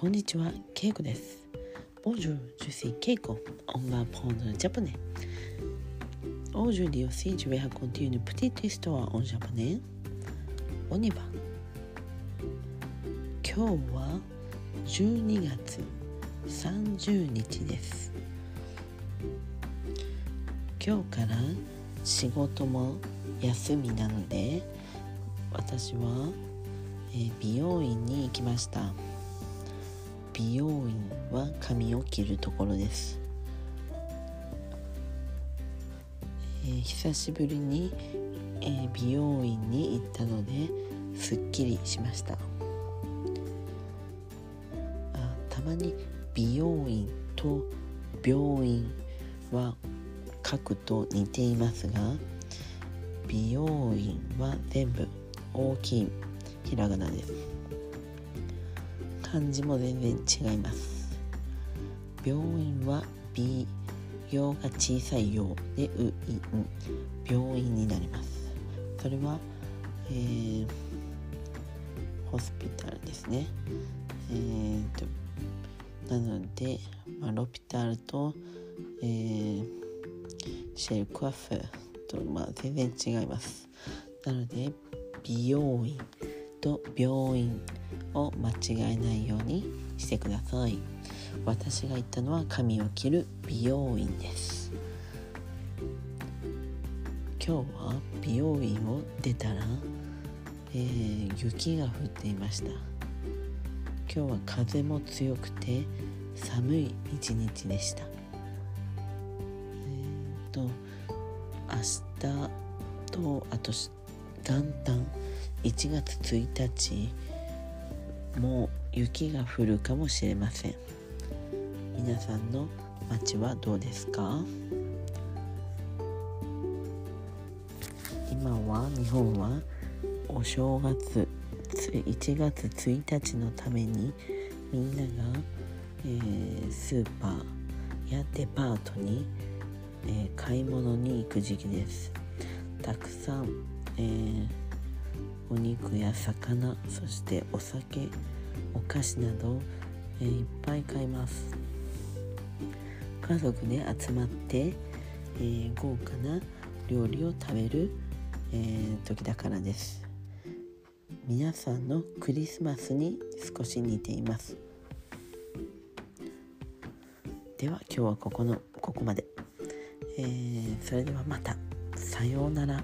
こんにちは、ケイコです。Bonjour, je suis Keiko. On va apprendre le japonais. Aujourd'hui aussi, je vais raconter une petite histoire en japonais. On y va. 今日は12月30日です。今日から仕事も休みなので、私は、え美容院に行きました。美容院は髪を切るところです、えー久しぶりに、えー美容院に行ったのですっきりしました。あたまに美容院と病院は書くと似ていますが美容院は全部大きいひらがなです漢字も全然違います。病院は美用が小さい用でういん。病院になります。それは、えーホスピタルですね。えーとなので、まあ、ロピタルと、えーシェルクワッフと、まあ、全然違います。なので美容院と病院を間違えないようにしてください。私が行ったのは髪を切る美容院です。今日は美容院を出たら、えー雪が降っていました。今日は風も強くて寒い一日でした。えー、と明日とあと元旦1月1日もう雪が降るかもしれません。皆さんの街はどうですか？今は日本はお正月1月1日のためにみんなが、えースーパーやデパートに、えー買い物に行く時期です。たくさん、えーお肉や魚そしてお酒お菓子など、えーいっぱい買います。家族で集まって、えー豪華な料理を食べる、えー時だからです。皆さんのクリスマスに少し似ています。では今日はここのここまで、えーそれではまた。さようなら。